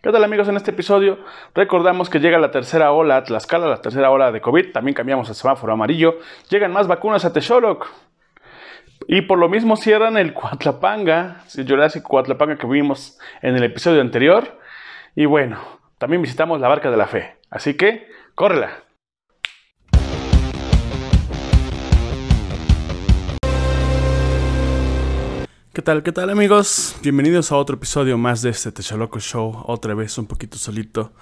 ¿Qué tal amigos? En este episodio recordamos que llega la tercera ola a Tlaxcala, la tercera ola de COVID, también cambiamos el semáforo amarillo, llegan más vacunas a Texoloc. Y por lo mismo cierran el Coatlapanga, el Jurassic Coatlapanga que vimos en el episodio anterior. Y bueno, también visitamos la Barca de la Fe, así que córrela. ¿Qué tal? ¿Qué tal amigos? Bienvenidos a otro episodio más de este Techaloco Show, otra vez un poquito solito.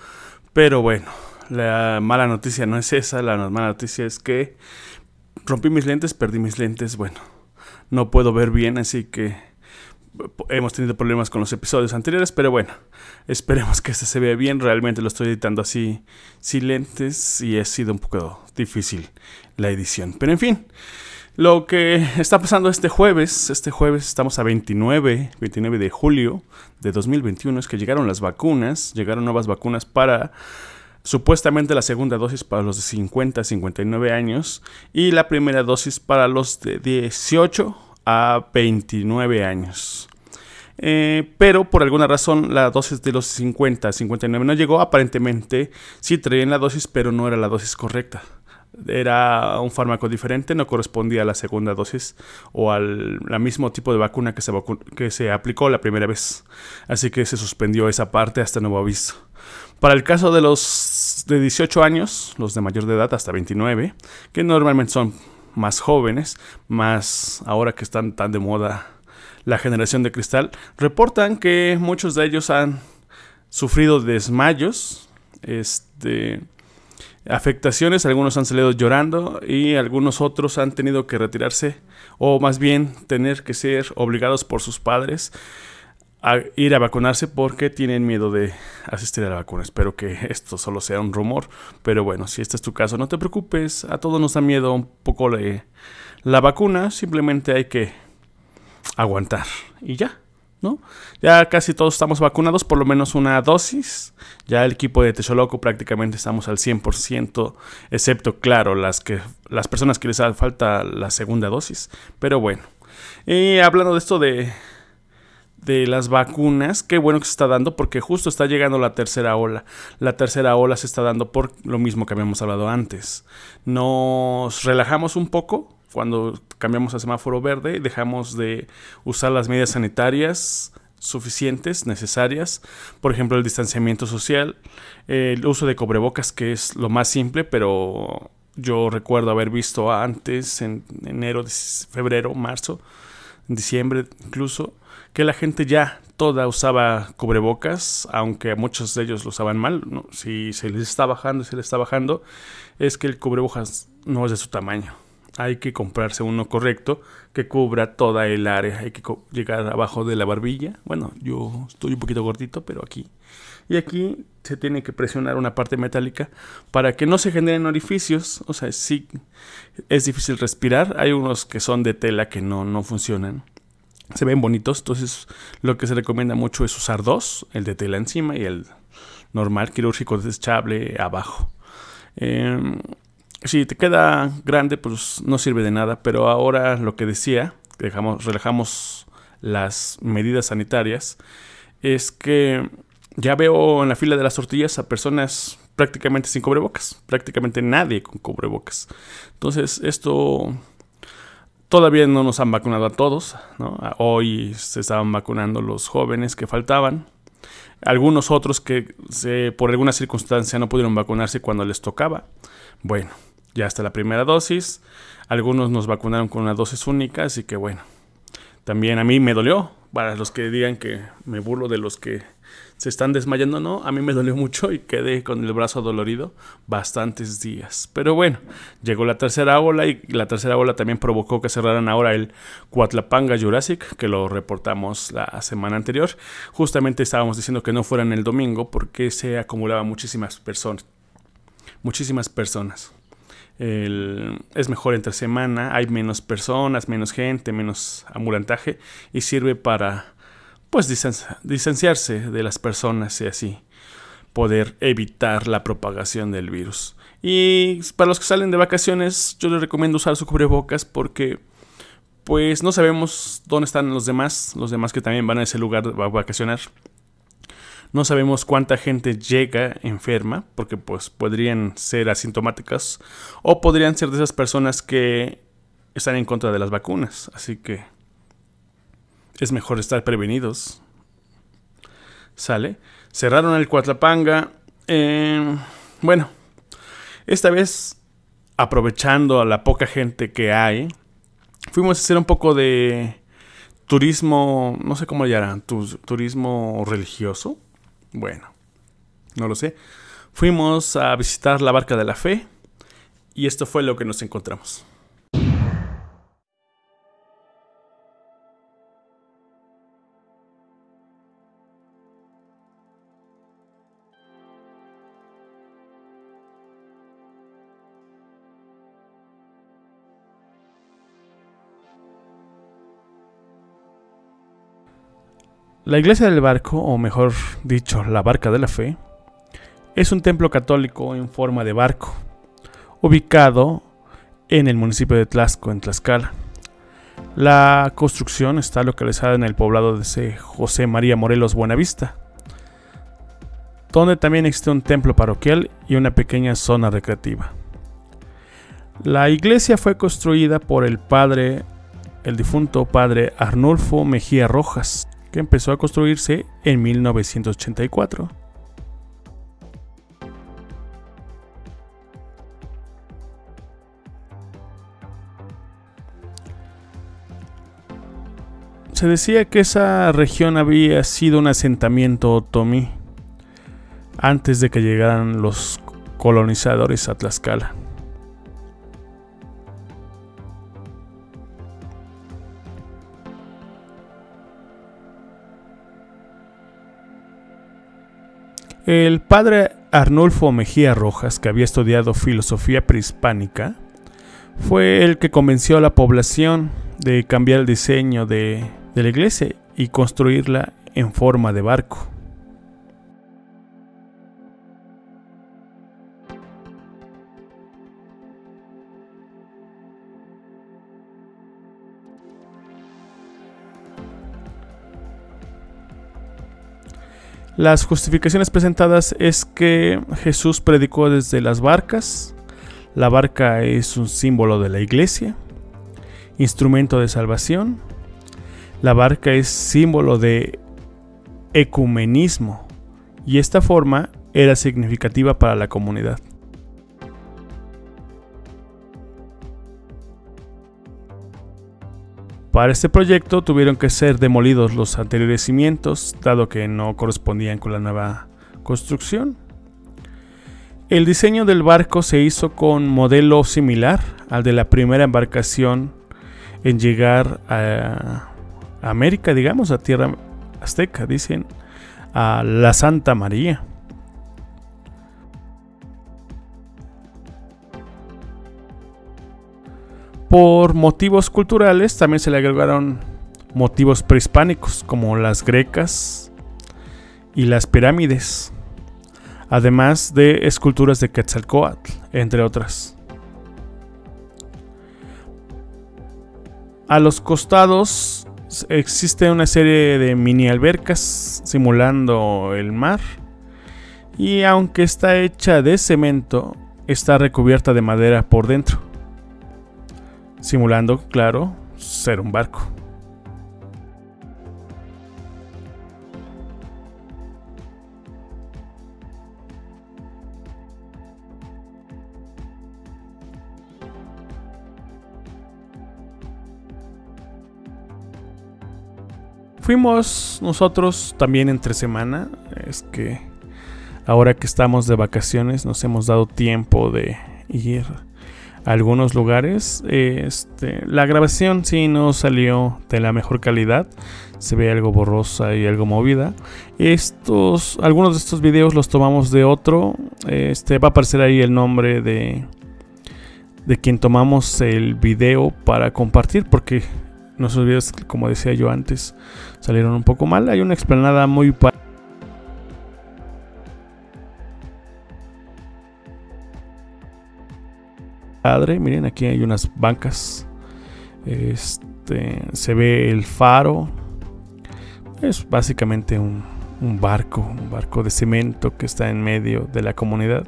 Pero bueno, la mala noticia no es esa, la mala noticia es que rompí mis lentes, perdí mis lentes, bueno, no puedo ver bien, así que hemos tenido problemas con los episodios anteriores, pero bueno, esperemos que este se vea bien, realmente lo estoy editando así sin lentes y ha sido un poco difícil la edición, pero en fin. Lo que está pasando este jueves, este jueves estamos a 29, 29 de julio de 2021, es que llegaron las vacunas, llegaron nuevas vacunas para supuestamente la segunda dosis para los de 50 a 59 años y la primera dosis para los de 18 a 29 años. Eh, pero por alguna razón la dosis de los 50 a 59 no llegó. Aparentemente sí traían la dosis, pero no era la dosis correcta era un fármaco diferente, no correspondía a la segunda dosis o al mismo tipo de vacuna que se, que se aplicó la primera vez. Así que se suspendió esa parte hasta nuevo aviso. Para el caso de los de 18 años, los de mayor de edad hasta 29, que normalmente son más jóvenes, más ahora que están tan de moda la generación de cristal, reportan que muchos de ellos han sufrido desmayos, este afectaciones, algunos han salido llorando y algunos otros han tenido que retirarse o más bien tener que ser obligados por sus padres a ir a vacunarse porque tienen miedo de asistir a la vacuna. Espero que esto solo sea un rumor, pero bueno, si este es tu caso, no te preocupes, a todos nos da miedo un poco la vacuna, simplemente hay que aguantar y ya. ¿No? Ya casi todos estamos vacunados, por lo menos una dosis. Ya el equipo de Techoloco prácticamente estamos al 100%, excepto, claro, las, que, las personas que les falta la segunda dosis. Pero bueno, y hablando de esto de, de las vacunas, qué bueno que se está dando porque justo está llegando la tercera ola. La tercera ola se está dando por lo mismo que habíamos hablado antes. Nos relajamos un poco, cuando cambiamos a semáforo verde, dejamos de usar las medidas sanitarias suficientes, necesarias, por ejemplo el distanciamiento social, el uso de cubrebocas que es lo más simple, pero yo recuerdo haber visto antes, en enero, febrero, marzo, diciembre incluso, que la gente ya toda usaba cubrebocas, aunque muchos de ellos lo usaban mal. Si se les está bajando, se les está bajando, es que el cubrebocas no es de su tamaño hay que comprarse uno correcto que cubra toda el área. Hay que llegar abajo de la barbilla. Bueno, yo estoy un poquito gordito, pero aquí. Y aquí se tiene que presionar una parte metálica para que no se generen orificios. O sea, sí es difícil respirar. Hay unos que son de tela que no, no funcionan. Se ven bonitos. Entonces, lo que se recomienda mucho es usar dos: el de tela encima y el normal quirúrgico desechable abajo. Eh, si te queda grande, pues no sirve de nada. Pero ahora lo que decía, dejamos, relajamos las medidas sanitarias, es que ya veo en la fila de las tortillas a personas prácticamente sin cubrebocas, prácticamente nadie con cubrebocas. Entonces, esto todavía no nos han vacunado a todos, Hoy se estaban vacunando los jóvenes que faltaban. Algunos otros que por alguna circunstancia no pudieron vacunarse cuando les tocaba. Bueno, ya está la primera dosis. Algunos nos vacunaron con una dosis única, así que bueno. También a mí me dolió. Para los que digan que me burlo de los que se están desmayando, no, a mí me dolió mucho y quedé con el brazo dolorido bastantes días. Pero bueno, llegó la tercera ola y la tercera ola también provocó que cerraran ahora el Cuatlapanga Jurassic, que lo reportamos la semana anterior. Justamente estábamos diciendo que no fueran el domingo porque se acumulaban muchísimas personas. Muchísimas personas es mejor entre semana, hay menos personas, menos gente, menos ambulantaje y sirve para pues distanciarse de las personas y así poder evitar la propagación del virus. Y para los que salen de vacaciones, yo les recomiendo usar su cubrebocas porque pues no sabemos dónde están los demás, los demás que también van a ese lugar a vacacionar. No sabemos cuánta gente llega enferma, porque pues podrían ser asintomáticas o podrían ser de esas personas que están en contra de las vacunas. Así que es mejor estar prevenidos. ¿Sale? Cerraron el Cuatlapanga. Eh, bueno, esta vez aprovechando a la poca gente que hay, fuimos a hacer un poco de turismo, no sé cómo le llaman, turismo religioso. Bueno, no lo sé. Fuimos a visitar la Barca de la Fe y esto fue lo que nos encontramos. La iglesia del barco, o mejor dicho, la barca de la fe, es un templo católico en forma de barco, ubicado en el municipio de Tlaxco, en Tlaxcala. La construcción está localizada en el poblado de José María Morelos Buenavista, donde también existe un templo parroquial y una pequeña zona recreativa. La iglesia fue construida por el padre, el difunto padre Arnulfo Mejía Rojas, empezó a construirse en 1984. Se decía que esa región había sido un asentamiento otomí antes de que llegaran los colonizadores a Tlaxcala. El padre Arnulfo Mejía Rojas, que había estudiado filosofía prehispánica, fue el que convenció a la población de cambiar el diseño de, de la iglesia y construirla en forma de barco. Las justificaciones presentadas es que Jesús predicó desde las barcas. La barca es un símbolo de la iglesia, instrumento de salvación. La barca es símbolo de ecumenismo y esta forma era significativa para la comunidad. Para este proyecto tuvieron que ser demolidos los anteriores cimientos, dado que no correspondían con la nueva construcción. El diseño del barco se hizo con modelo similar al de la primera embarcación en llegar a América, digamos, a tierra azteca, dicen, a la Santa María. Por motivos culturales también se le agregaron motivos prehispánicos como las grecas y las pirámides, además de esculturas de Quetzalcoatl, entre otras. A los costados existe una serie de mini albercas simulando el mar y aunque está hecha de cemento, está recubierta de madera por dentro simulando, claro, ser un barco. Fuimos nosotros también entre semana. Es que ahora que estamos de vacaciones nos hemos dado tiempo de ir algunos lugares. Este, la grabación sí no salió de la mejor calidad. Se ve algo borrosa y algo movida. Estos, algunos de estos videos los tomamos de otro. Este va a aparecer ahí el nombre de de quien tomamos el video para compartir porque nuestros videos, como decía yo antes, salieron un poco mal. Hay una explanada muy Miren, aquí hay unas bancas. Este, se ve el faro. Es básicamente un, un barco, un barco de cemento que está en medio de la comunidad.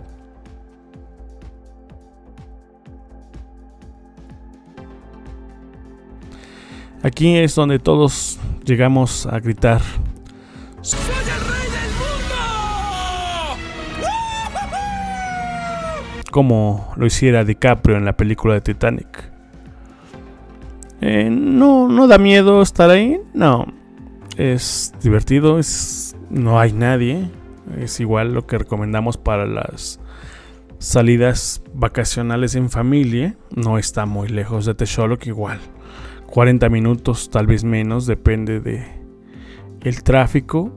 Aquí es donde todos llegamos a gritar. ¡Soy Como lo hiciera DiCaprio en la película de Titanic. Eh, no, no da miedo estar ahí. No. Es divertido. Es, no hay nadie. Es igual lo que recomendamos para las salidas vacacionales en familia. No está muy lejos de Texoloc igual 40 minutos, tal vez menos, depende de el tráfico.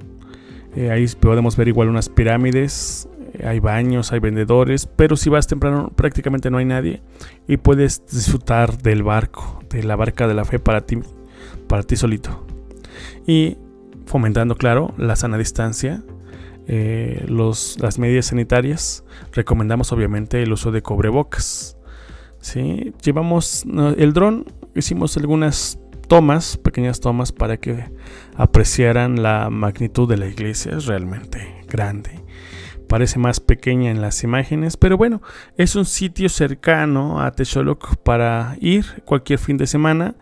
Eh, ahí podemos ver igual unas pirámides, hay baños, hay vendedores, pero si vas temprano prácticamente no hay nadie y puedes disfrutar del barco, de la barca de la fe para ti, para ti solito. Y fomentando, claro, la sana distancia, eh, los, las medidas sanitarias, recomendamos obviamente el uso de cobrebocas. ¿sí? Llevamos el dron hicimos algunas tomas, pequeñas tomas para que apreciaran la magnitud de la iglesia. Es realmente grande. Parece más pequeña en las imágenes, pero bueno, es un sitio cercano a Texoloc para ir cualquier fin de semana.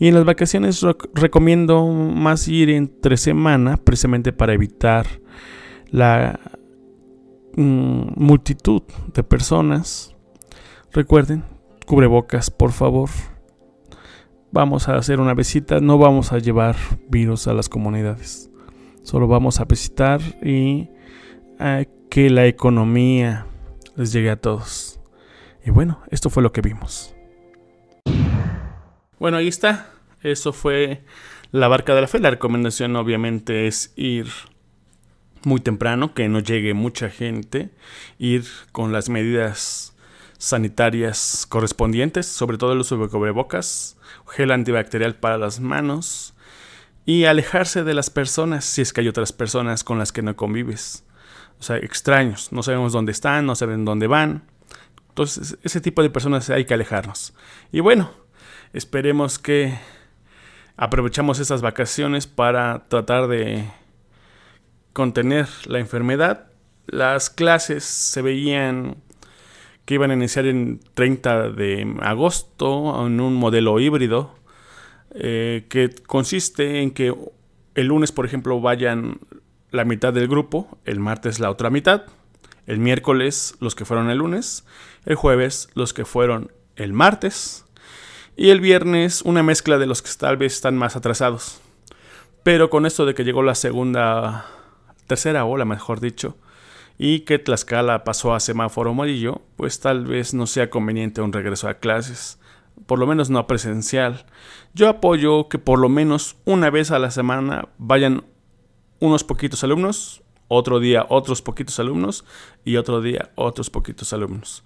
Y en las vacaciones recomiendo más ir entre semana, precisamente para evitar la mm, multitud de personas. Recuerden, cubrebocas, por favor vamos a hacer una visita, no vamos a llevar virus a las comunidades. Solo vamos a visitar y eh, que la economía les llegue a todos. Y bueno, esto fue lo que vimos. Bueno, ahí está. Eso fue la barca de la fe. La recomendación obviamente es ir muy temprano, que no llegue mucha gente, ir con las medidas sanitarias correspondientes, sobre todo el uso de cubrebocas, gel antibacterial para las manos y alejarse de las personas si es que hay otras personas con las que no convives. O sea, extraños, no sabemos dónde están, no saben dónde van. Entonces, ese tipo de personas hay que alejarnos. Y bueno, esperemos que aprovechamos estas vacaciones para tratar de contener la enfermedad. Las clases se veían que iban a iniciar en 30 de agosto en un modelo híbrido eh, que consiste en que el lunes, por ejemplo, vayan la mitad del grupo, el martes la otra mitad, el miércoles los que fueron el lunes, el jueves los que fueron el martes y el viernes una mezcla de los que tal vez están más atrasados. Pero con esto de que llegó la segunda, tercera ola, mejor dicho, y que Tlaxcala pasó a semáforo amarillo, pues tal vez no sea conveniente un regreso a clases, por lo menos no presencial. Yo apoyo que por lo menos una vez a la semana vayan unos poquitos alumnos, otro día otros poquitos alumnos y otro día otros poquitos alumnos.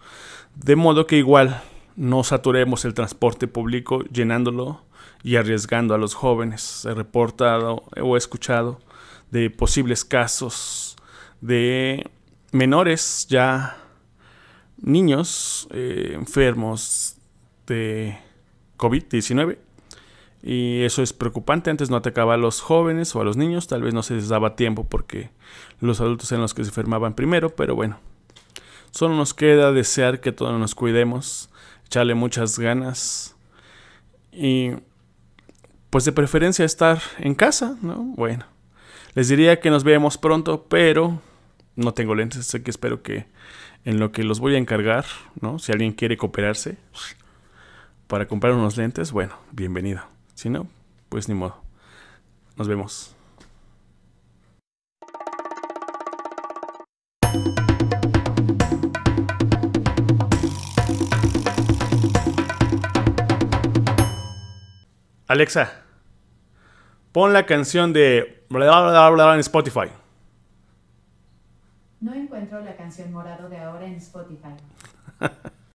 De modo que igual no saturemos el transporte público llenándolo y arriesgando a los jóvenes. He reportado o he escuchado de posibles casos de menores ya niños eh, enfermos de COVID-19. Y eso es preocupante. Antes no atacaba a los jóvenes o a los niños. Tal vez no se les daba tiempo porque los adultos eran los que se enfermaban primero. Pero bueno, solo nos queda desear que todos nos cuidemos. Echarle muchas ganas. Y pues de preferencia estar en casa, ¿no? Bueno, les diría que nos veamos pronto, pero no tengo lentes, así que espero que en lo que los voy a encargar, ¿no? Si alguien quiere cooperarse para comprar unos lentes, bueno, bienvenido. Si no, pues ni modo. Nos vemos. Alexa, pon la canción de en Spotify. No encuentro la canción Morado de ahora en Spotify.